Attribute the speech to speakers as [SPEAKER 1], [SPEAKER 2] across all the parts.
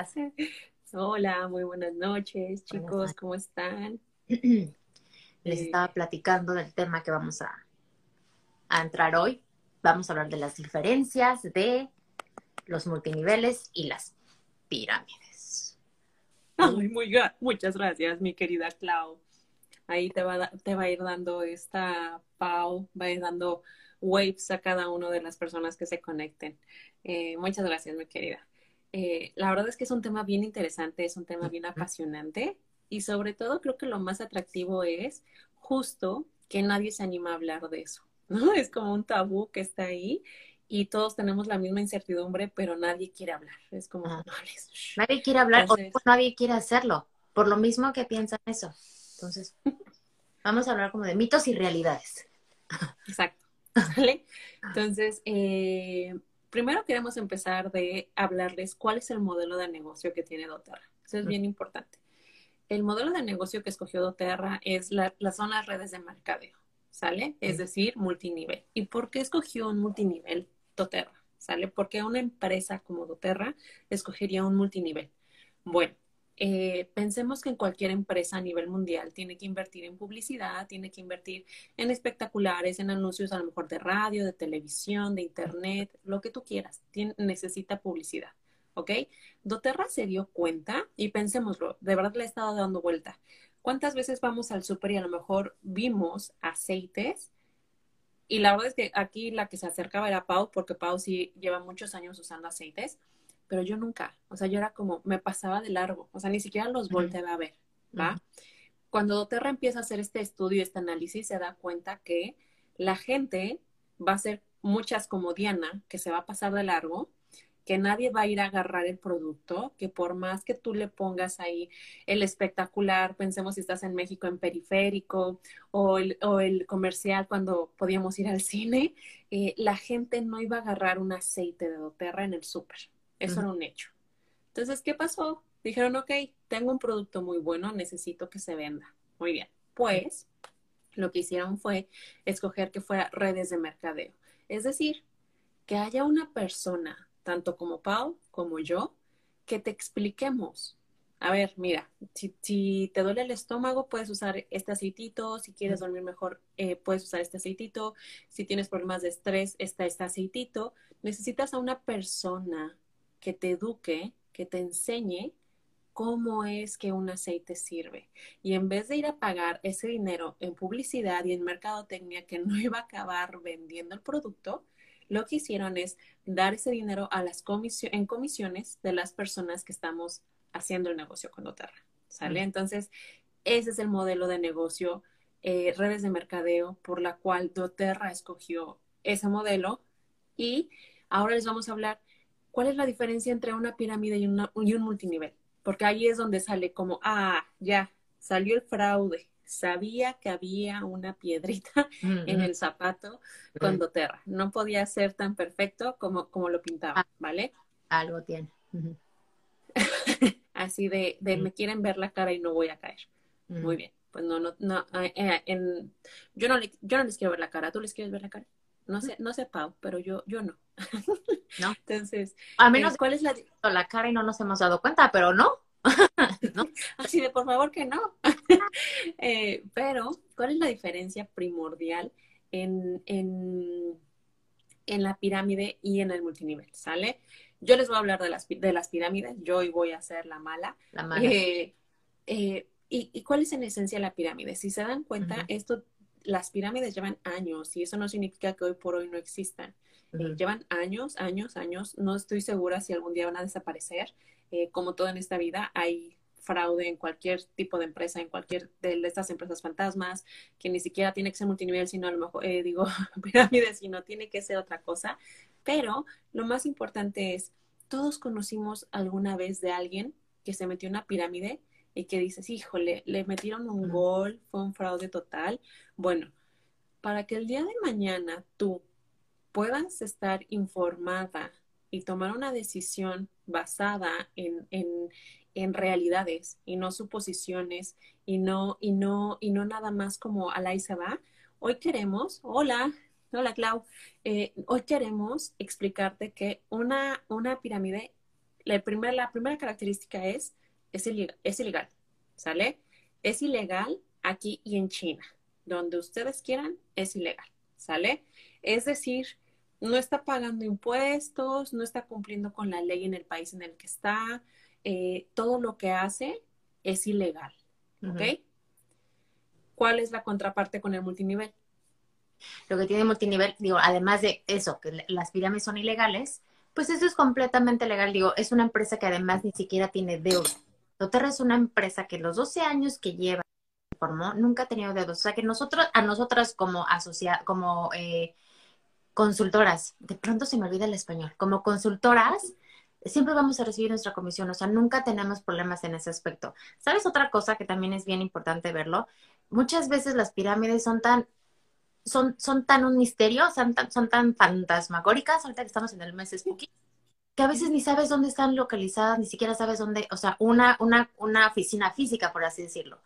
[SPEAKER 1] Hola, muy buenas noches, chicos, ¿cómo están?
[SPEAKER 2] Les estaba platicando del tema que vamos a, a entrar hoy. Vamos a hablar de las diferencias de los multiniveles y las pirámides.
[SPEAKER 1] Ay, muy, muchas gracias, mi querida Clau. Ahí te va, te va a ir dando esta Pau, va a ir dando waves a cada una de las personas que se conecten. Eh, muchas gracias, mi querida. Eh, la verdad es que es un tema bien interesante, es un tema bien apasionante y sobre todo creo que lo más atractivo es justo que nadie se anima a hablar de eso, ¿no? Es como un tabú que está ahí y todos tenemos la misma incertidumbre, pero nadie quiere hablar. Es como,
[SPEAKER 2] nadie quiere hablar o nadie quiere hacerlo, por lo mismo que piensan eso. Entonces, vamos a hablar como de mitos y realidades.
[SPEAKER 1] Exacto. ¿Vale? Entonces, eh, primero queremos empezar de hablarles cuál es el modelo de negocio que tiene doTERRA. Eso es bien importante. El modelo de negocio que escogió doTERRA es la, las son las redes de mercadeo, ¿sale? Es decir, multinivel. ¿Y por qué escogió un multinivel doTERRA? ¿Sale? Porque una empresa como doTERRA escogería un multinivel. Bueno, eh, pensemos que en cualquier empresa a nivel mundial tiene que invertir en publicidad, tiene que invertir en espectaculares, en anuncios a lo mejor de radio, de televisión, de internet, lo que tú quieras, necesita publicidad. ¿Ok? Doterra se dio cuenta y pensémoslo, de verdad le he estado dando vuelta. ¿Cuántas veces vamos al súper y a lo mejor vimos aceites? Y la verdad es que aquí la que se acercaba era Pau, porque Pau sí lleva muchos años usando aceites pero yo nunca, o sea, yo era como, me pasaba de largo, o sea, ni siquiera los volteaba a ver, ¿va? Cuando Doterra empieza a hacer este estudio, este análisis, se da cuenta que la gente va a ser muchas como Diana, que se va a pasar de largo, que nadie va a ir a agarrar el producto, que por más que tú le pongas ahí el espectacular, pensemos si estás en México en periférico o el, o el comercial cuando podíamos ir al cine, eh, la gente no iba a agarrar un aceite de doTERRA en el súper. Eso era un hecho. Entonces, ¿qué pasó? Dijeron, ok, tengo un producto muy bueno, necesito que se venda. Muy bien. Pues, lo que hicieron fue escoger que fuera redes de mercadeo. Es decir, que haya una persona, tanto como Pau como yo, que te expliquemos. A ver, mira, si, te duele el estómago, puedes usar este aceitito. Si quieres dormir mejor, eh, puedes usar este aceitito. Si tienes problemas de estrés, está este aceitito. Necesitas a una persona que te eduque, que te enseñe cómo es que un aceite sirve. Y en vez de ir a pagar ese dinero en publicidad y en mercadotecnia que no iba a acabar vendiendo el producto, lo que hicieron es dar ese dinero a las en comisiones de las personas que estamos haciendo el negocio con doTERRA. ¿Sale? Entonces, ese es el modelo de negocio, eh, redes de mercadeo, por la cual doTERRA escogió ese modelo. Y ahora les vamos a hablar ¿cuál es la diferencia entre una pirámide y, un multinivel? Porque ahí es donde sale como, ah, ya, salió el fraude. Sabía que había una piedrita en el zapato con doTERRA. No podía ser tan perfecto como, como lo pintaba, ah, ¿vale?
[SPEAKER 2] Algo tiene.
[SPEAKER 1] Así de, de me quieren ver la cara y no voy a caer. Muy bien. Pues no, no, no. Eh, eh, yo, no yo no les quiero ver la cara. ¿Tú les quieres ver la cara? No sé, no sé, Pau, pero yo, yo no.
[SPEAKER 2] ¿no? Entonces, a menos eh, ¿cuál es la, la cara y no nos hemos dado cuenta, pero no.
[SPEAKER 1] ¿No? Así de por favor que no. Eh, pero, ¿cuál es la diferencia primordial en, en, en, la pirámide y en el multinivel? ¿Sale? Yo les voy a hablar de las, de las pirámides, yo hoy voy a ser la mala.
[SPEAKER 2] La mala.
[SPEAKER 1] Eh, y, cuál es en esencia la pirámide? Si se dan cuenta, esto, las pirámides llevan años y eso no significa que hoy por hoy no existan. Eh, llevan años, años, años. No estoy segura si algún día van a desaparecer. Eh, como todo en esta vida, hay fraude en cualquier tipo de empresa, en cualquier de estas empresas fantasmas, que ni siquiera tiene que ser multinivel, sino a lo mejor, eh, digo, pirámide, sino tiene que ser otra cosa. Pero lo más importante es, todos conocimos alguna vez de alguien que se metió en una pirámide y que dices, híjole, le metieron un gol, fue un fraude total. Bueno, para que el día de mañana tú puedas estar informada y tomar una decisión basada en, en, realidades y no suposiciones y no, y no, y no nada más como a la se va. Hoy queremos, hola, hola Clau, eh, hoy queremos explicarte que una, una pirámide la la primera característica es, es ilegal, es ilegal, ¿sale? Es ilegal aquí y en China. Donde ustedes quieran, es ilegal, ¿sale? Es decir, no está pagando impuestos, no está cumpliendo con la ley en el país en el que está, eh, todo lo que hace es ilegal, ¿ok? ¿Cuál es la contraparte con el multinivel?
[SPEAKER 2] Lo que tiene multinivel, digo, además de eso, que las pirámides son ilegales, pues eso es completamente legal. Digo, es una empresa que además ni siquiera tiene deuda. Doterra es una empresa que los 12 años que lleva formó nunca ha tenido deuda. O sea que nosotros, a nosotras como asociadas, como eh, consultoras, de pronto se me olvida el español, como consultoras, siempre vamos a recibir nuestra comisión, o sea, nunca tenemos problemas en ese aspecto. ¿Sabes otra cosa que también es bien importante verlo? Muchas veces las pirámides son tan son, son tan un misterio, son tan, son tan fantasmagóricas, ahorita que estamos en el mes spooky, que a veces ni sabes dónde están localizadas, ni siquiera sabes dónde, o sea, una, una, una oficina física, por así decirlo.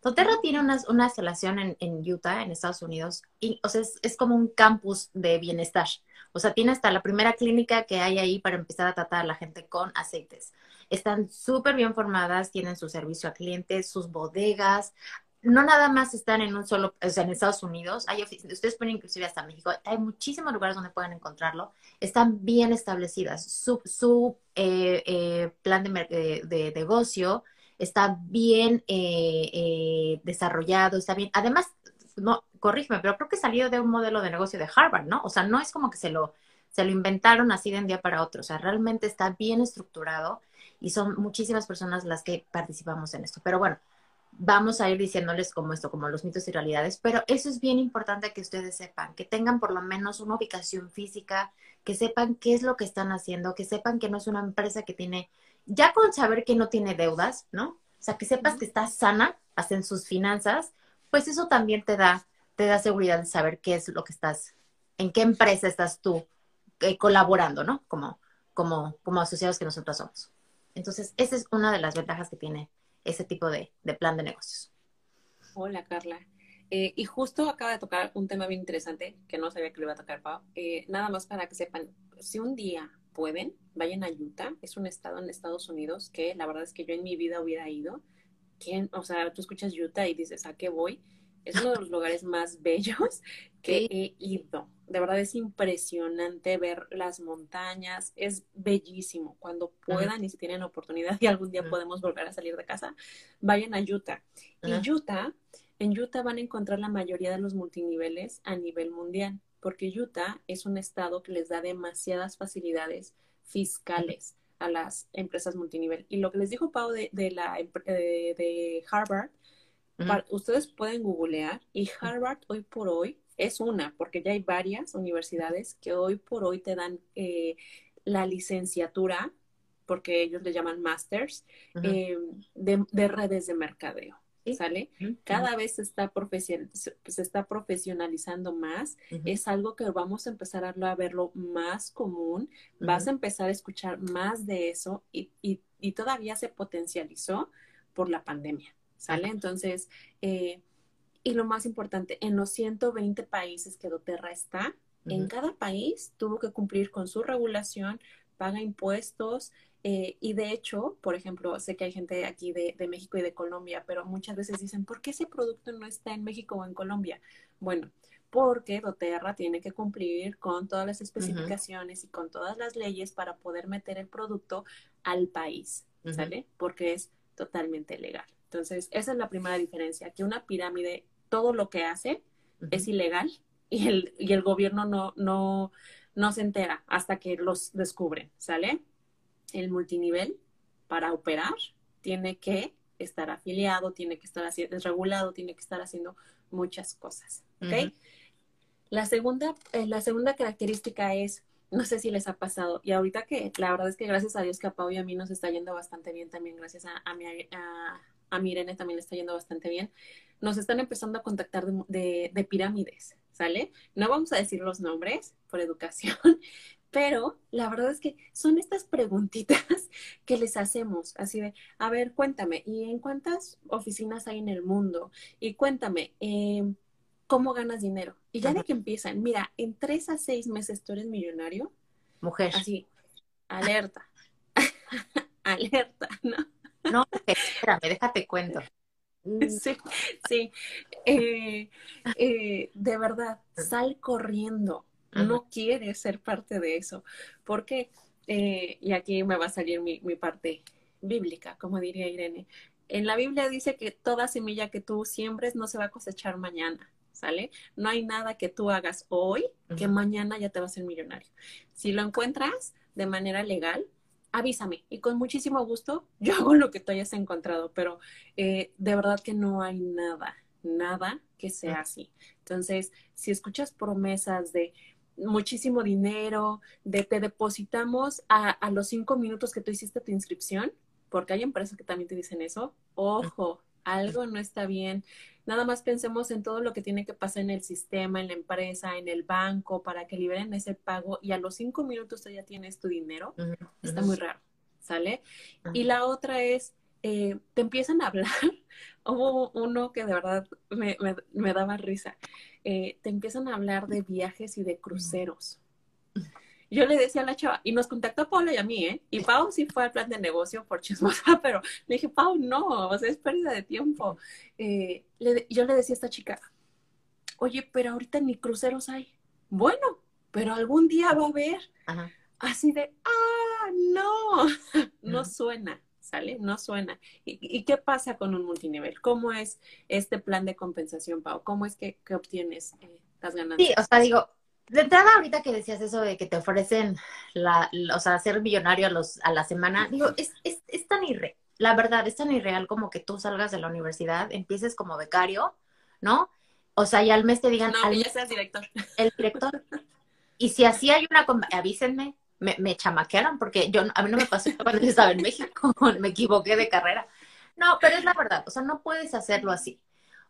[SPEAKER 2] Doterra tiene una, una instalación en, en, Utah, en Estados Unidos, y, o sea, es, es, como un campus de bienestar. O sea, tiene hasta la primera clínica que hay ahí para empezar a tratar a la gente con aceites. Están súper bien formadas, tienen su servicio a clientes, sus bodegas, no nada más están en un solo, o sea, en Estados Unidos, hay ustedes pueden inclusive hasta México, hay muchísimos lugares donde pueden encontrarlo, están bien establecidas, su, su eh, eh, plan de, negocio está bien eh, desarrollado, está bien, además, no, corrígeme, pero creo que salió de un modelo de negocio de Harvard, ¿no? O sea, no es como que se lo, se lo inventaron así de un día para otro, o sea, realmente está bien estructurado y son muchísimas personas las que participamos en esto, pero bueno vamos a ir diciéndoles como esto, como los mitos y realidades, pero eso es bien importante que ustedes sepan, que tengan por lo menos una ubicación física, que sepan qué es lo que están haciendo, que sepan que no es una empresa que tiene, ya con saber que no tiene deudas, ¿no? O sea, que sepas que estás sana, hacen sus finanzas, pues eso también te da, te da seguridad de saber qué es lo que estás, en qué empresa estás tú eh, colaborando, ¿no? Como, como, como asociados que nosotros somos. Entonces, esa es una de las ventajas que tiene ese tipo de, plan de negocios.
[SPEAKER 1] Hola, Carla. Eh, y justo acaba de tocar un tema bien interesante que no sabía que le iba a tocar, Pau. Eh, nada más para que sepan, si un día pueden, vayan a Utah. Es un estado en Estados Unidos que la verdad es que yo en mi vida hubiera ido. ¿Quién? O sea, tú escuchas Utah y dices, ¿a qué voy? Es uno de los lugares más bellos que he ido. De verdad es impresionante ver las montañas, es bellísimo. Cuando puedan y si tienen oportunidad y algún día podemos volver a salir de casa, vayan a Utah. Y Utah, en Utah van a encontrar la mayoría de los multiniveles a nivel mundial, porque Utah es un estado que les da demasiadas facilidades fiscales a las empresas multinivel. Y lo que les dijo Pau de, de la, de, de Harvard ustedes pueden googlear y Harvard hoy por hoy es una, porque ya hay varias universidades que hoy por hoy te dan eh, la licenciatura, porque ellos le llaman masters, eh, de, redes de mercadeo. ¿Sale? Cada vez se está, se está profesionalizando más. Es algo que vamos a empezar a, verlo más común. Vas a empezar a escuchar más de eso y, y todavía se potencializó por la pandemia. ¿Sale? Entonces, eh, y lo más importante, en los 120 países que doTERRA está, en cada país tuvo que cumplir con su regulación, paga impuestos, eh, y de hecho, por ejemplo, sé que hay gente aquí de, México y de Colombia, pero muchas veces dicen, ¿por qué ese producto no está en México o en Colombia? Bueno, porque doTERRA tiene que cumplir con todas las especificaciones y con todas las leyes para poder meter el producto al país, ¿sale? Porque es totalmente legal. Entonces, esa es la primera diferencia, que una pirámide, todo lo que hace es ilegal y el, y el gobierno no, no, no se entera hasta que los descubren, ¿sale? El multinivel, para operar, tiene que estar afiliado, tiene que estar regulado, tiene que estar haciendo muchas cosas, ¿ok? La segunda, eh, la segunda característica es, no sé si les ha pasado, y ahorita que la verdad es que gracias a Dios que a Pau y a mí nos está yendo bastante bien también, gracias a, a, mi, a, a Mirene también le está yendo bastante bien, nos están empezando a contactar de, pirámides, ¿sale? No vamos a decir los nombres por educación, pero la verdad es que son estas preguntitas que les hacemos, así de, a ver, cuéntame, ¿y en cuántas oficinas hay en el mundo? Y cuéntame, em, ¿cómo ganas dinero? Y ya de que empiezan, mira, en tres a seis meses tú eres millonario.
[SPEAKER 2] Mujer.
[SPEAKER 1] Así, alerta. alerta, ¿no?
[SPEAKER 2] No, espérame, déjate cuento.
[SPEAKER 1] Sí, sí. Eh, eh, de verdad, sal corriendo. No quieres ser parte de eso. Porque, eh, y aquí me va a salir mi, mi parte bíblica, como diría Irene. En la Biblia dice que toda semilla que tú siembres no se va a cosechar mañana. ¿Sale? No hay nada que tú hagas hoy que mañana ya te va a ser millonario. Si lo encuentras de manera legal, avísame y con muchísimo gusto yo hago lo que tú hayas encontrado, pero eh, de verdad que no hay nada, nada que sea así. Entonces, si escuchas promesas de muchísimo dinero, de te depositamos a, a los cinco minutos que tú hiciste tu inscripción, porque hay empresas que también te dicen eso, ojo, algo no está bien. Nada más pensemos en todo lo que tiene que pasar en el sistema, en la empresa, en el banco, para que liberen ese pago y a los cinco minutos ya tienes tu dinero. Está muy raro, ¿sale? Y la otra es, eh, te empiezan a hablar. Hubo uno que de verdad me, me, daba risa. Eh, te empiezan a hablar de viajes y de cruceros yo le decía a la chava, y nos contactó Paula y a mí, ¿eh? Y Pau sí fue al plan de negocio por chismosa, pero le dije, Pau, no, o sea, es pérdida de tiempo. Eh, yo le decía a esta chica, oye, pero ahorita ni cruceros hay. Bueno, pero algún día va a haber. Así de, ah, no, no suena, ¿sale? No suena. ¿Y, qué pasa con un multinivel? ¿Cómo es este plan de compensación, Pau? ¿Cómo es que, obtienes eh, las ganancias?
[SPEAKER 2] Sí, o sea, digo, de entrada, ahorita que decías eso de que te ofrecen, la, o sea, ser millonario a, los, a la semana, digo, es, es, es tan irreal, la verdad, es tan irreal como que tú salgas de la universidad, empieces como becario, ¿no? O sea, y al mes te digan...
[SPEAKER 1] No,
[SPEAKER 2] al
[SPEAKER 1] ya seas director.
[SPEAKER 2] El director. Y si así hay una... Avísenme, me, me chamaquearon, porque yo, a mí no me pasó cuando yo estaba en México, me equivoqué de carrera. No, pero es la verdad, o sea, no puedes hacerlo así.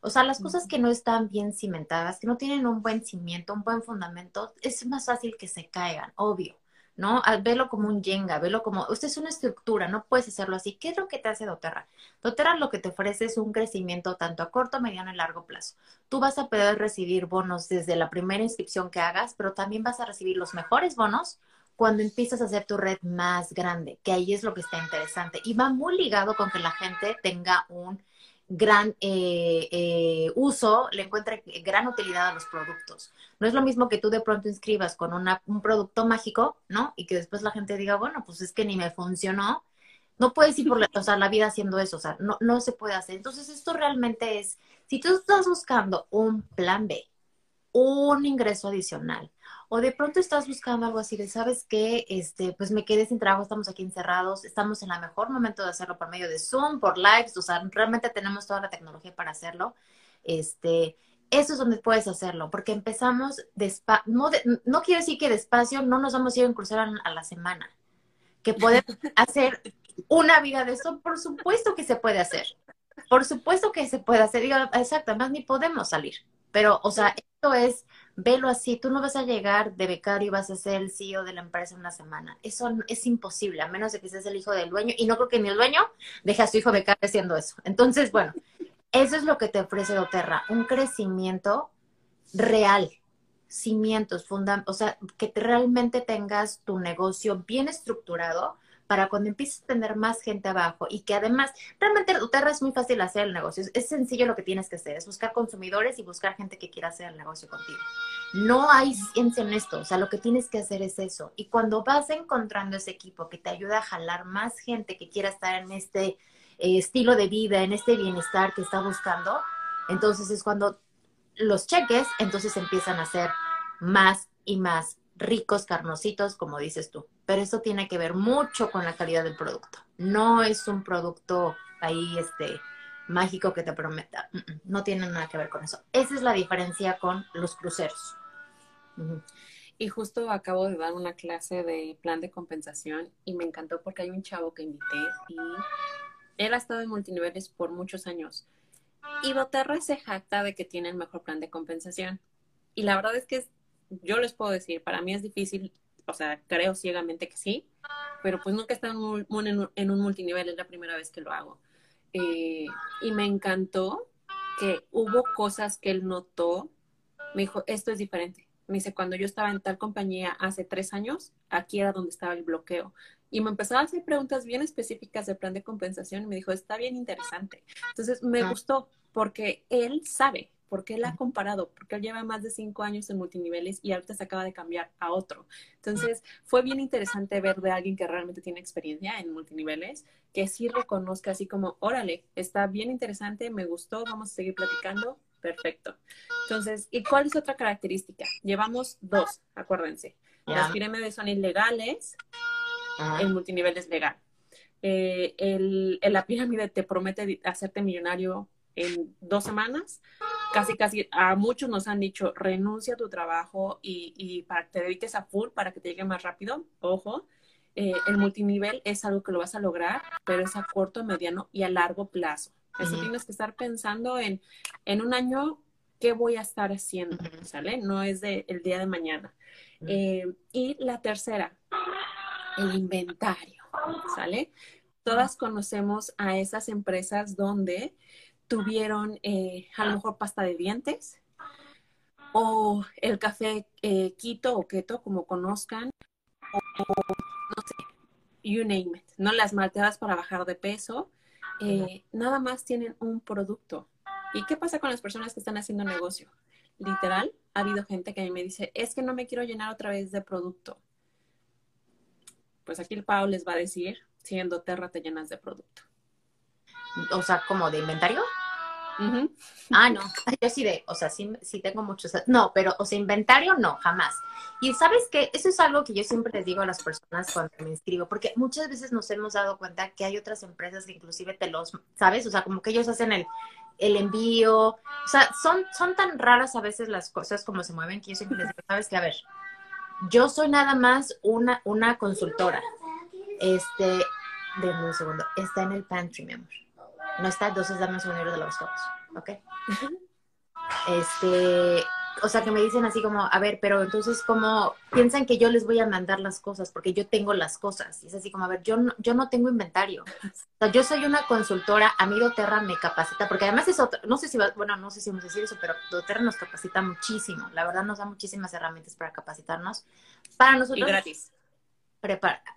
[SPEAKER 2] O sea, las cosas que no están bien cimentadas, que no tienen un buen cimiento, un buen fundamento, es más fácil que se caigan, obvio, ¿no? Velo como un yenga, velo como, usted es una estructura, no puedes hacerlo así. ¿Qué es lo que te hace doTERRA? doTERRA lo que te ofrece es un crecimiento tanto a corto, mediano y largo plazo. Tú vas a poder recibir bonos desde la primera inscripción que hagas, pero también vas a recibir los mejores bonos cuando empiezas a hacer tu red más grande, que ahí es lo que está interesante. Y va muy ligado con que la gente tenga un gran eh, eh, uso, le encuentra gran utilidad a los productos. No es lo mismo que tú de pronto inscribas con un producto mágico, ¿no? Y que después la gente diga, bueno, pues es que ni me funcionó. No puedes ir por la, o sea, la vida haciendo eso, o sea, no, no se puede hacer. Entonces, esto realmente es, si tú estás buscando un plan B, un ingreso adicional, o de pronto estás buscando algo así de, ¿sabes qué? Este, pues me quedé sin trabajo, estamos aquí encerrados, estamos en el mejor momento de hacerlo por medio de Zoom, por lives, o sea, realmente tenemos toda la tecnología para hacerlo. Este, eso es donde puedes hacerlo, porque empezamos despacio, no, no, quiero decir que despacio no nos vamos a ir a cruzar a, la semana, que podemos hacer una vida de eso, por supuesto que se puede hacer, por supuesto que se puede hacer, exacto, además ni podemos salir, pero, o sea, esto es velo así, tú no vas a llegar de becario y vas a ser el CEO de la empresa en una semana. Eso es imposible, a menos de que seas el hijo del dueño. Y no creo que ni el dueño deje a su hijo becario haciendo eso. Entonces, bueno, eso es lo que te ofrece doTERRA, un crecimiento real, cimientos, fundamentos, o sea, que realmente tengas tu negocio bien estructurado para cuando empieces a tener más gente abajo y que además, realmente Uterra es muy fácil hacer el negocio. Es, sencillo lo que tienes que hacer, es buscar consumidores y buscar gente que quiera hacer el negocio contigo. No hay ciencia en esto, o sea, lo que tienes que hacer es eso. Y cuando vas encontrando ese equipo que te ayuda a jalar más gente que quiera estar en este eh, estilo de vida, en este bienestar que está buscando, entonces es cuando los cheques, entonces empiezan a ser más y más ricos, carnositos, como dices tú. Pero eso tiene que ver mucho con la calidad del producto. No es un producto ahí, este, mágico que te prometa. No tiene nada que ver con eso. Esa es la diferencia con los cruceros.
[SPEAKER 1] Y justo acabo de dar una clase de plan de compensación y me encantó porque hay un chavo que invité y él ha estado en multiniveles por muchos años. Y se jacta de que tiene el mejor plan de compensación. Y la verdad es que yo les puedo decir, para mí es difícil, o sea, creo ciegamente que sí, pero pues nunca he estado en un, multinivel, es la primera vez que lo hago. Eh, y me encantó que hubo cosas que él notó, me dijo, esto es diferente. Me dice, cuando yo estaba en tal compañía hace tres años, aquí era donde estaba el bloqueo. Y me empezaba a hacer preguntas bien específicas del plan de compensación y me dijo, está bien interesante. Entonces me ah. gustó porque él sabe, porque él ha comparado, porque él lleva más de cinco años en multiniveles y ahorita se acaba de cambiar a otro. Entonces, fue bien interesante ver de alguien que realmente tiene experiencia en multiniveles, que sí reconozca así como, órale, está bien interesante, me gustó, vamos a seguir platicando, perfecto. Entonces, ¿y cuál es otra característica? Llevamos dos, acuérdense. Las pirámides son ilegales, el multinivel es legal. Eh, el, la pirámide te promete hacerte millonario en dos semanas. Casi, casi a muchos nos han dicho, renuncia a tu trabajo y, y para que te dediques a full para que te llegue más rápido. Ojo, eh, el multinivel es algo que lo vas a lograr, pero es a corto, mediano y a largo plazo. Eso tienes que estar pensando en, en un año, ¿qué voy a estar haciendo? ¿Sale? No es de el día de mañana. Eh, y la tercera, el inventario, ¿sale? Todas conocemos a esas empresas donde tuvieron eh, a lo mejor pasta de dientes o el café eh, Quito o Keto, como conozcan, o no sé, you name it, ¿no? Las malteadas para bajar de peso, eh, nada más tienen un producto. ¿Y qué pasa con las personas que están haciendo negocio? Literal, ha habido gente que me dice, es que no me quiero llenar otra vez de producto. Pues aquí el Pau les va a decir, siendo Terra te llenas de producto.
[SPEAKER 2] O sea, como de inventario. Ah, no, yo sí de, o sea, sí, sí tengo muchos, no, pero, o sea, inventario no, jamás. Y sabes que eso es algo que yo siempre les digo a las personas cuando me inscribo, porque muchas veces nos hemos dado cuenta que hay otras empresas que inclusive te los, ¿sabes? O sea, como que ellos hacen el, el envío, o sea, son, son tan raras a veces las cosas como se mueven que yo siempre les digo, sabes que, a ver, yo soy nada más una, una consultora. Este, denme un segundo, está en el pantry, mi amor. No está, entonces dame un segundo de los fotos, ¿ok? Este, o sea, que me dicen así como, a ver, pero entonces como piensan que yo les voy a mandar las cosas porque yo tengo las cosas. Y es así como, a ver, yo no, yo no tengo inventario. O sea, yo soy una consultora, a mí doTERRA me capacita, porque además es otro, no sé si, va, bueno, no sé si vamos a decir eso, pero doTERRA nos capacita muchísimo. La verdad nos da muchísimas herramientas para capacitarnos. Para nosotros.
[SPEAKER 1] Y gratis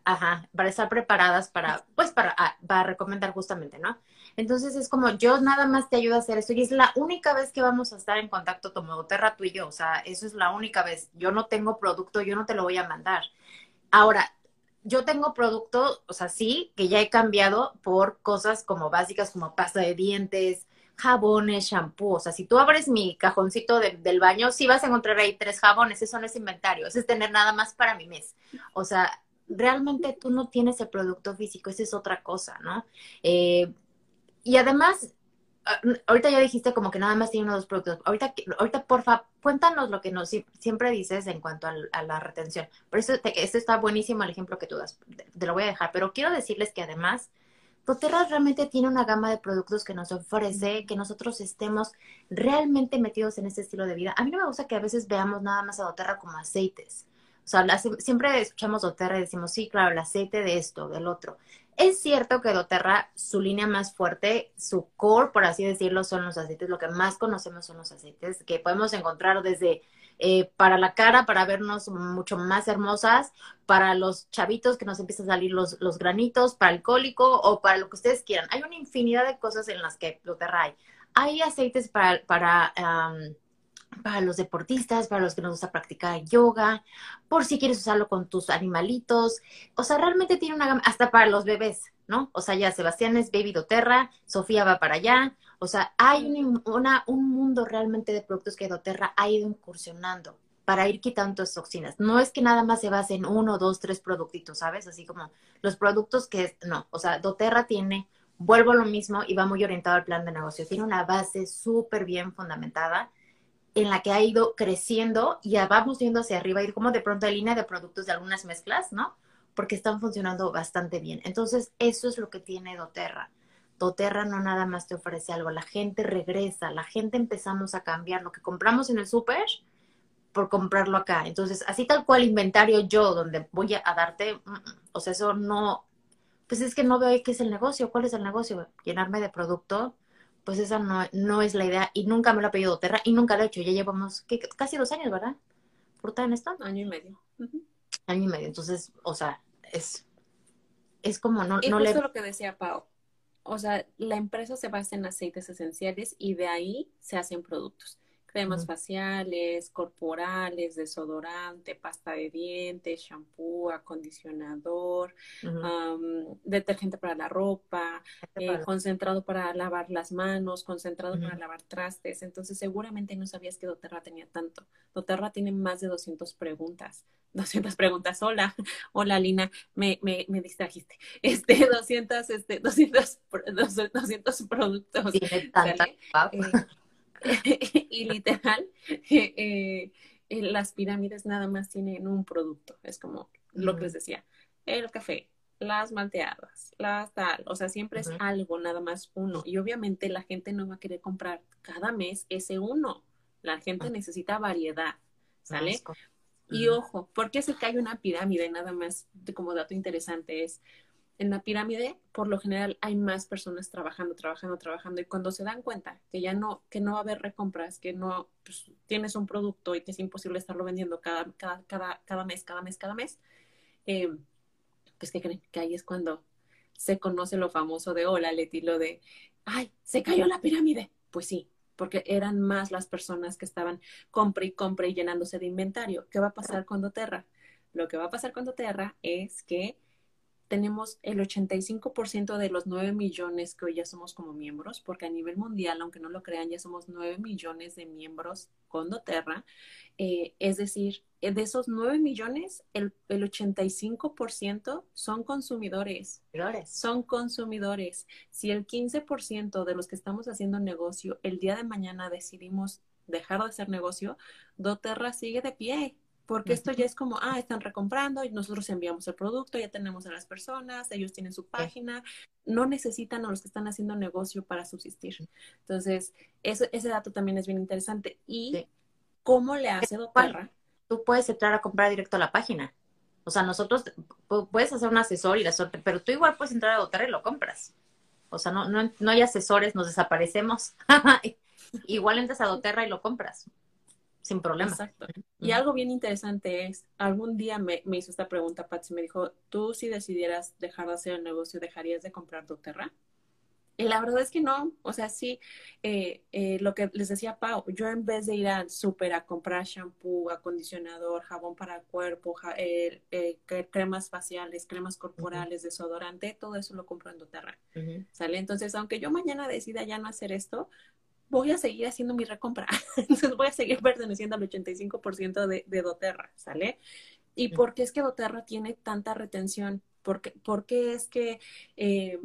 [SPEAKER 2] ajá, para estar preparadas para, pues, para, ah, para recomendar justamente, ¿no? Entonces es como, yo nada más te ayudo a hacer esto y es la única vez que vamos a estar en contacto Tomodoterra tú y yo, o sea, eso es la única vez. Yo no tengo producto, yo no te lo voy a mandar. Ahora, yo tengo producto, o sea, sí, que ya he cambiado por cosas como básicas como pasta de dientes, jabones, shampoo. O sea, si tú abres mi cajoncito del baño, sí vas a encontrar ahí tres jabones. Eso no es inventario, eso es tener nada más para mi mes. O sea, realmente tú no tienes el producto físico, esa es otra cosa, ¿no? Eh, y además, ah, ahorita ya dijiste como que nada más tiene uno dos productos. Ahorita, ahorita porfa, cuéntanos lo que nos siempre dices en cuanto a, la retención. Por eso este está buenísimo el ejemplo que tú das. Te lo voy a dejar, pero quiero decirles que además doTERRA realmente tiene una gama de productos que nos ofrece, que nosotros estemos realmente metidos en este estilo de vida. A mí no me gusta que a veces veamos nada más a doTERRA como aceites. O sea, siempre escuchamos doTERRA y decimos, sí, claro, el aceite de esto, del otro. Es cierto que doTERRA, su línea más fuerte, su core, por así decirlo, son los aceites. Lo que más conocemos son los aceites, que podemos encontrar desde eh, para la cara, para vernos mucho más hermosas, para los chavitos que nos empiezan a salir los, los granitos, para el cólico o para lo que ustedes quieran. Hay una infinidad de cosas en las que doTERRA hay. Hay aceites para, para para los deportistas, para los que nos gusta practicar yoga, por si quieres usarlo con tus animalitos. O sea, realmente tiene una gama, hasta para los bebés, ¿no? O sea, ya Sebastián es Baby doTERRA, Sofía va para allá. O sea, hay una, un mundo realmente de productos que doTERRA ha ido incursionando para ir quitando toxinas. No es que nada más se base en uno, dos, tres productitos, ¿sabes? Así como los productos que, no, o sea, doTERRA tiene, vuelvo a lo mismo y va muy orientado al plan de negocio. Tiene una base súper bien fundamentada en la que ha ido creciendo y vamos viendo hacia arriba, ir como de pronto hay línea de productos de algunas mezclas, ¿no? Porque están funcionando bastante bien. Entonces, eso es lo que tiene doTERRA. doTERRA no nada más te ofrece algo, la gente regresa, la gente empezamos a cambiar lo que compramos en el súper por comprarlo acá. Entonces, así tal cual inventario yo, donde voy a, darte, mm, o sea, eso no, pues es que no veo qué es el negocio, cuál es el negocio, llenarme de producto pues esa no, no es la idea y nunca me lo ha pedido Terra y nunca lo he hecho. Ya llevamos casi dos años, ¿verdad? fruta en esto?
[SPEAKER 1] Año y medio.
[SPEAKER 2] Año y medio. Entonces, o sea, es, es como no,
[SPEAKER 1] y
[SPEAKER 2] no
[SPEAKER 1] justo
[SPEAKER 2] le...
[SPEAKER 1] lo que decía Pau. O sea, la empresa se basa en aceites esenciales y de ahí se hacen productos cremas faciales, corporales, desodorante, pasta de dientes, shampoo, acondicionador, detergente para la ropa, eh, concentrado para lavar las manos, concentrado para lavar trastes. Entonces, seguramente no sabías que doTERRA tenía tanto. doTERRA tiene más de 200 preguntas. 200 preguntas. Hola, hola Lina, me, me, me distrajiste. Este, 200, este, 200, pro- 200 productos.
[SPEAKER 2] Tiene
[SPEAKER 1] y literal, eh, eh, las pirámides nada más tienen un producto. Es como lo que les decía, el café, las malteadas, las tal. O sea, siempre es algo, nada más uno. Y obviamente la gente no va a querer comprar cada mes ese uno. La gente
[SPEAKER 2] Ujú.
[SPEAKER 1] necesita variedad, ¿sale? Y ojo, ¿por qué se cae una pirámide? Nada más como dato interesante es, en la pirámide, por lo general, hay más personas trabajando, trabajando, trabajando, y cuando se dan cuenta que ya no, que no va a haber recompras, que no pues, tienes un producto y que es imposible estarlo vendiendo cada, cada, cada, cada mes, cada mes, cada mes, eh, pues ¿qué creen? Que ahí es cuando se conoce lo famoso de hola, Leti, lo de, ay, se cayó la pirámide. Pues sí, porque eran más las personas que estaban compra y compra y llenándose de inventario. ¿Qué va a pasar con doTERRA? Lo que va a pasar con doTERRA es que tenemos el 85% de los 9 millones que hoy ya somos como miembros, porque a nivel mundial, aunque no lo crean, ya somos 9 millones de miembros con doTERRA. Eh, es decir, eh, de esos 9 millones, el, el 85% son consumidores son consumidores. Si el 15% de los que estamos haciendo negocio el día de mañana decidimos dejar de hacer negocio, doTERRA sigue de pie. Porque esto ya es como, ah, están recomprando y nosotros enviamos el producto, ya tenemos a las personas, ellos tienen su página, no necesitan a los que están haciendo negocio para subsistir. Entonces, eso, ese dato también es bien interesante. ¿Y
[SPEAKER 2] Sí.
[SPEAKER 1] cómo le hace doTERRA?
[SPEAKER 2] Tú puedes entrar a comprar directo a la página. O sea, nosotros pu- puedes hacer un asesor y la suerte, pero tú igual puedes entrar a doTERRA y lo compras. O sea, no, no, no hay asesores, nos desaparecemos. igual entras a doTERRA y lo compras. Sin problema.
[SPEAKER 1] Exacto. Y algo bien interesante es, algún día me, me hizo esta pregunta, Patsy, me dijo, tú si decidieras dejar de hacer el negocio, ¿dejarías de comprar doTERRA? Y la verdad es que no, o sea, sí, eh, eh, lo que les decía Pau, yo en vez de ir al súper a comprar shampoo, acondicionador, jabón para el cuerpo, ja- eh, eh, cre- cremas faciales, cremas corporales, desodorante, todo eso lo compro en doTERRA,
[SPEAKER 2] Ujú.
[SPEAKER 1] ¿sale? Entonces, aunque yo mañana decida ya no hacer esto, voy a seguir haciendo mi recompra. Entonces voy a seguir perteneciendo al 85% de, de doTERRA, ¿sale? ¿Y
[SPEAKER 2] Ujú.
[SPEAKER 1] por qué es que doTERRA tiene tanta retención? ¿Por qué, por qué es que eh,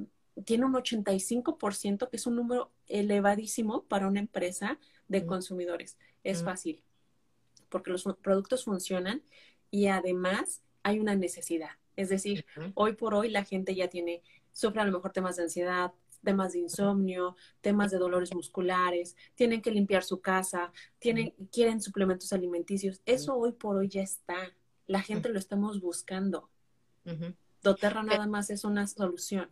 [SPEAKER 1] tiene un 85%, que es un número elevadísimo para una empresa de consumidores? Es fácil, porque los productos funcionan y además hay una necesidad. Es decir, hoy por hoy la gente ya tiene, sufre a lo mejor temas de ansiedad, temas de insomnio, temas de dolores musculares, tienen que limpiar su casa, tienen, quieren suplementos alimenticios. Eso hoy por hoy ya está. La gente lo estamos buscando. DoTERRA nada más es una solución.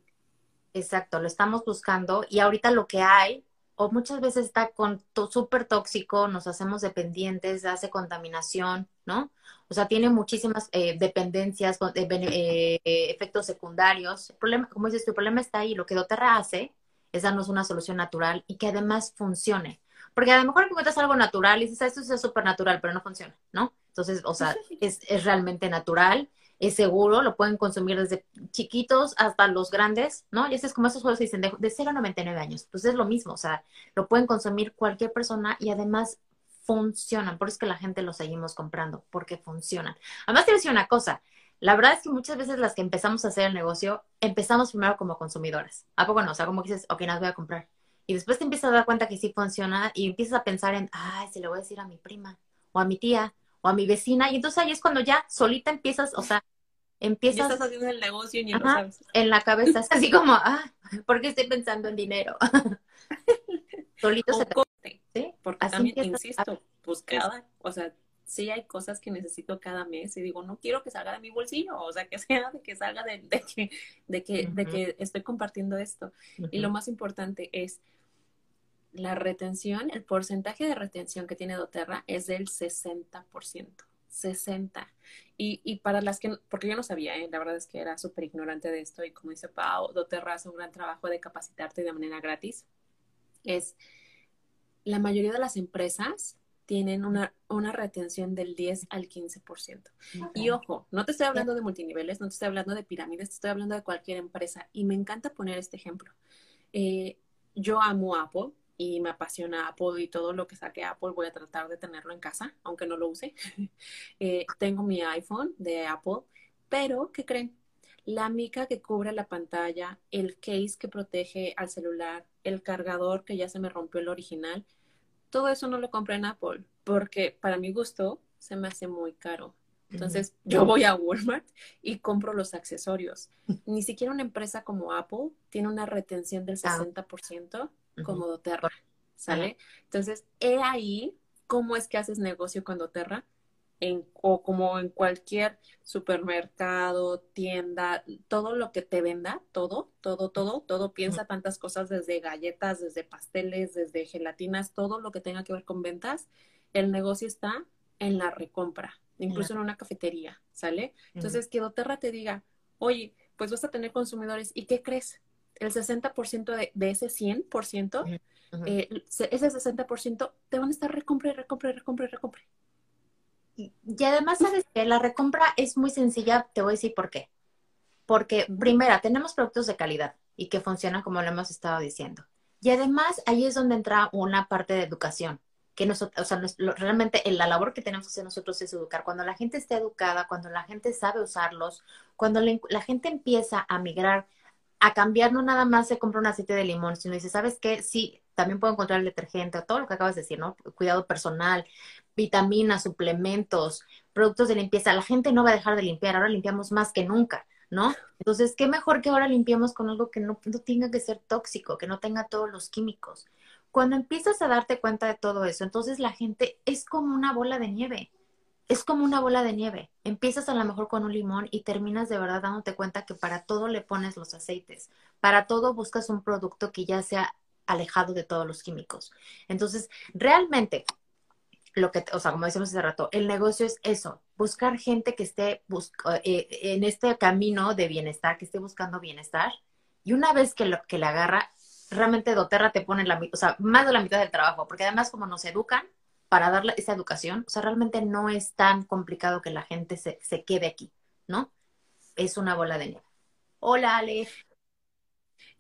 [SPEAKER 2] Exacto, lo estamos buscando y ahorita lo que hay, o muchas veces está con súper tóxico, nos hacemos dependientes, hace contaminación, ¿no? O sea, tiene muchísimas eh, dependencias, eh, eh, eh, efectos secundarios. El problema, como dices, tu problema está ahí. Lo que doTERRA hace es darnos una solución natural y que además funcione. Porque a lo mejor encuentras algo natural y dices, "Ah, esto es súper natural, pero no funciona, ¿no? Entonces, o sea, es, es realmente natural es seguro, lo pueden consumir desde chiquitos hasta los grandes, ¿no? Y ese es como esos juegos que dicen de, de 0 a 99 años. Pues es lo mismo, o sea, lo pueden consumir cualquier persona y además funcionan. Por eso es que la gente lo seguimos comprando, porque funcionan. Además, te voy decir una cosa. La verdad es que muchas veces las que empezamos a hacer el negocio, empezamos primero como consumidoras. ¿A poco no? O sea, como que dices, ok, las voy a comprar. Y después te empiezas a dar cuenta que sí funciona y empiezas a pensar en, ay, se lo voy a decir a mi prima o a mi tía o a mi vecina. Y entonces ahí es cuando ya solita empiezas, o sea, empiezas
[SPEAKER 1] estás haciendo el negocio y ni lo
[SPEAKER 2] Ajá.
[SPEAKER 1] sabes.
[SPEAKER 2] en la cabeza, es así como, ah, ¿por qué estoy pensando en dinero? Solito
[SPEAKER 1] O
[SPEAKER 2] se te...
[SPEAKER 1] corte,
[SPEAKER 2] ¿sí?
[SPEAKER 1] porque
[SPEAKER 2] Así
[SPEAKER 1] también,
[SPEAKER 2] a-
[SPEAKER 1] insisto, pues cada, o sea, sí hay cosas que necesito cada mes y digo, no quiero que salga de mi bolsillo, o sea, que sea de que salga de, de que, de que, de que estoy compartiendo esto. Y lo más importante es la retención, el porcentaje de retención que tiene doTERRA es del 60%. 60. Y, y, para las que, porque yo no sabía, ¿eh? la verdad es que era súper ignorante de esto y como dice Pau, doTERRA hace un gran trabajo de capacitarte de manera gratis. Es, la mayoría de las empresas tienen una, una retención del 10 al 15%. Y ojo, no te estoy hablando de multiniveles, no te estoy hablando de pirámides, te estoy hablando de cualquier empresa. Y me encanta poner este ejemplo. Eh, yo amo Apple, y me apasiona Apple y todo lo que saque Apple voy a tratar de tenerlo en casa, aunque no lo use. Eh, tengo mi iPhone de Apple, pero ¿qué creen? La mica que cubre la pantalla, el case que protege al celular, el cargador que ya se me rompió el original, todo eso no lo compré en Apple porque para mi gusto se me hace muy caro. Entonces yo voy a Walmart y compro los accesorios. Ni siquiera una empresa como Apple tiene una retención del 60% como doTERRA, ¿sale? Entonces, he ahí cómo es que haces negocio con doTERRA en, o como en cualquier supermercado, tienda, todo lo que te venda, todo, todo, todo, todo, piensa tantas cosas desde galletas, desde pasteles, desde gelatinas, todo lo que tenga que ver con ventas, el negocio está en la recompra, incluso en una cafetería, ¿sale? Entonces, que doTERRA te diga, oye, pues vas a tener consumidores, ¿y qué crees? El 60% de, de, ese 100%, eh, ese 60% te van a estar recompra y recompra y recompra y recompra.
[SPEAKER 2] Y además, sabes que la recompra es muy sencilla, te voy a decir por qué. Porque, primera, tenemos productos de calidad y que funcionan como lo hemos estado diciendo. Y además, ahí es donde entra una parte de educación que nosotros, o sea, realmente la labor que tenemos que hacer nosotros es educar. Cuando la gente está educada, cuando la gente sabe usarlos, cuando la gente empieza a migrar a cambiar no nada más se compra un aceite de limón, sino dice, ¿sabes qué? Sí, también puedo encontrar el detergente, todo lo que acabas de decir, ¿no? Cuidado personal, vitaminas, suplementos, productos de limpieza. La gente no va a dejar de limpiar, ahora limpiamos más que nunca, ¿no? Entonces, ¿qué mejor que ahora limpiemos con algo que no, no tenga que ser tóxico, que no tenga todos los químicos? Cuando empiezas a darte cuenta de todo eso, entonces la gente es como una bola de nieve es como una bola de nieve. Empiezas a lo mejor con un limón y terminas de verdad dándote cuenta que para todo le pones los aceites. Para todo buscas un producto que ya sea alejado de todos los químicos. Entonces, realmente, lo que, o sea, como decimos hace rato, el negocio es eso, buscar gente que esté eh, en este camino de bienestar, que esté buscando bienestar. Y una vez que, lo, que le agarra, realmente doTERRA te pone la, o sea, más de la mitad del trabajo, porque además como nos educan, para darle esa educación, o sea, realmente no es tan complicado que la gente se, se quede aquí, ¿no? Es una bola de nieve. Hola, Ale.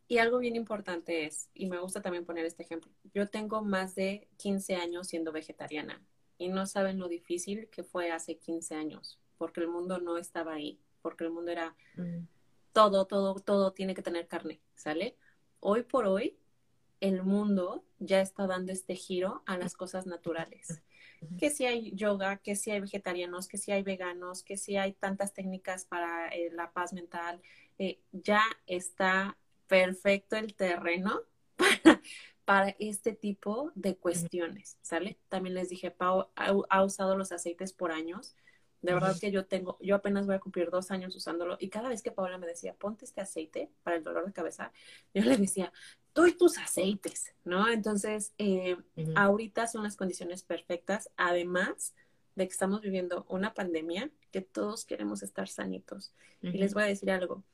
[SPEAKER 1] Y algo bien importante es, y me gusta también poner este ejemplo, yo tengo más de 15 años siendo vegetariana y no saben lo difícil que fue hace 15 años, porque el mundo no estaba ahí, porque el mundo era mm. todo, todo, todo tiene que tener carne, ¿sale? Hoy por hoy el mundo ya está dando este giro a las cosas naturales. Que si hay yoga, que si hay vegetarianos, que si hay veganos, que si hay tantas técnicas para eh, la paz mental, eh, ya está perfecto el terreno para, este tipo de cuestiones, ¿sale? También les dije, Pau ha usado los aceites por años de verdad que yo tengo, yo apenas voy a cumplir dos años usándolo y cada vez que Paola me decía, ponte este aceite para el dolor de cabeza, yo le decía, tú y tus aceites, ¿no? Entonces, eh, ahorita son las condiciones perfectas, además de que estamos viviendo una pandemia, que todos queremos estar sanitos. Y les voy a decir algo,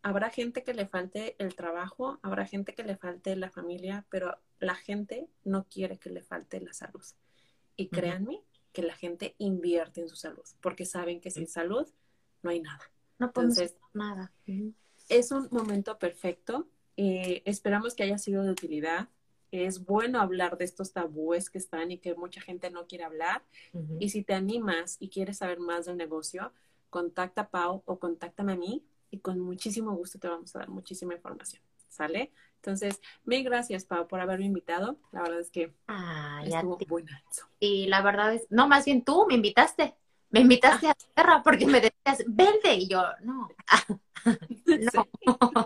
[SPEAKER 1] habrá gente que le falte el trabajo, habrá gente que le falte la familia, pero la gente no quiere que le falte la salud. Y créanme que la gente invierte en su salud, porque saben que sin salud no hay nada.
[SPEAKER 2] No podemos Entonces, nada.
[SPEAKER 1] Es un momento perfecto. Eh, esperamos que haya sido de utilidad. Es bueno hablar de estos tabúes que están y que mucha gente no quiere hablar. Y si te animas y quieres saber más del negocio, contacta a Pau o contáctame a mí y con muchísimo gusto te vamos a dar muchísima información. ¿Sale? Entonces, mil gracias, Pau, por haberme invitado. La verdad es que
[SPEAKER 2] ah, estuvo Y la verdad es, no, más bien tú me invitaste. Me invitaste a tierra porque me decías, vende. Y yo, no. no.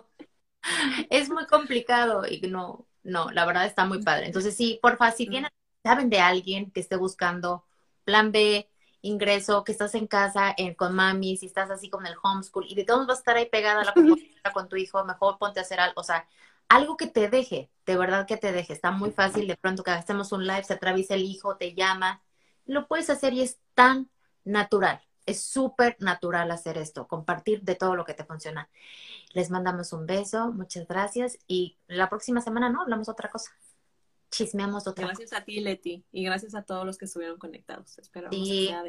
[SPEAKER 2] es muy complicado y no, no, la verdad está muy padre. Entonces, sí, porfa, si tienen, saben de alguien que esté buscando plan B, ingreso, que estás en casa con mami, si estás así con el homeschool y de todos vas a estar ahí pegada a la computadora con tu hijo, mejor ponte a hacer algo. O sea, algo que te deje, de verdad que te deje. Está muy fácil, de pronto que hacemos un live, se atraviesa el hijo, te llama, lo puedes hacer y es tan natural. Es súper natural hacer esto, compartir de todo lo que te funciona. Les mandamos un beso, muchas gracias y la próxima semana no hablamos otra cosa. Chismeamos otra
[SPEAKER 1] Gracias a ti, Leti, y gracias a todos los que estuvieron conectados. Esperamos que sea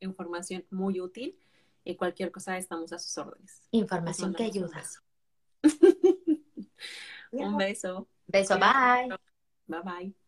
[SPEAKER 1] información muy útil y cualquier cosa estamos a sus órdenes.
[SPEAKER 2] Información que ayuda.
[SPEAKER 1] Un beso.
[SPEAKER 2] Beso, bye.
[SPEAKER 1] Bye bye.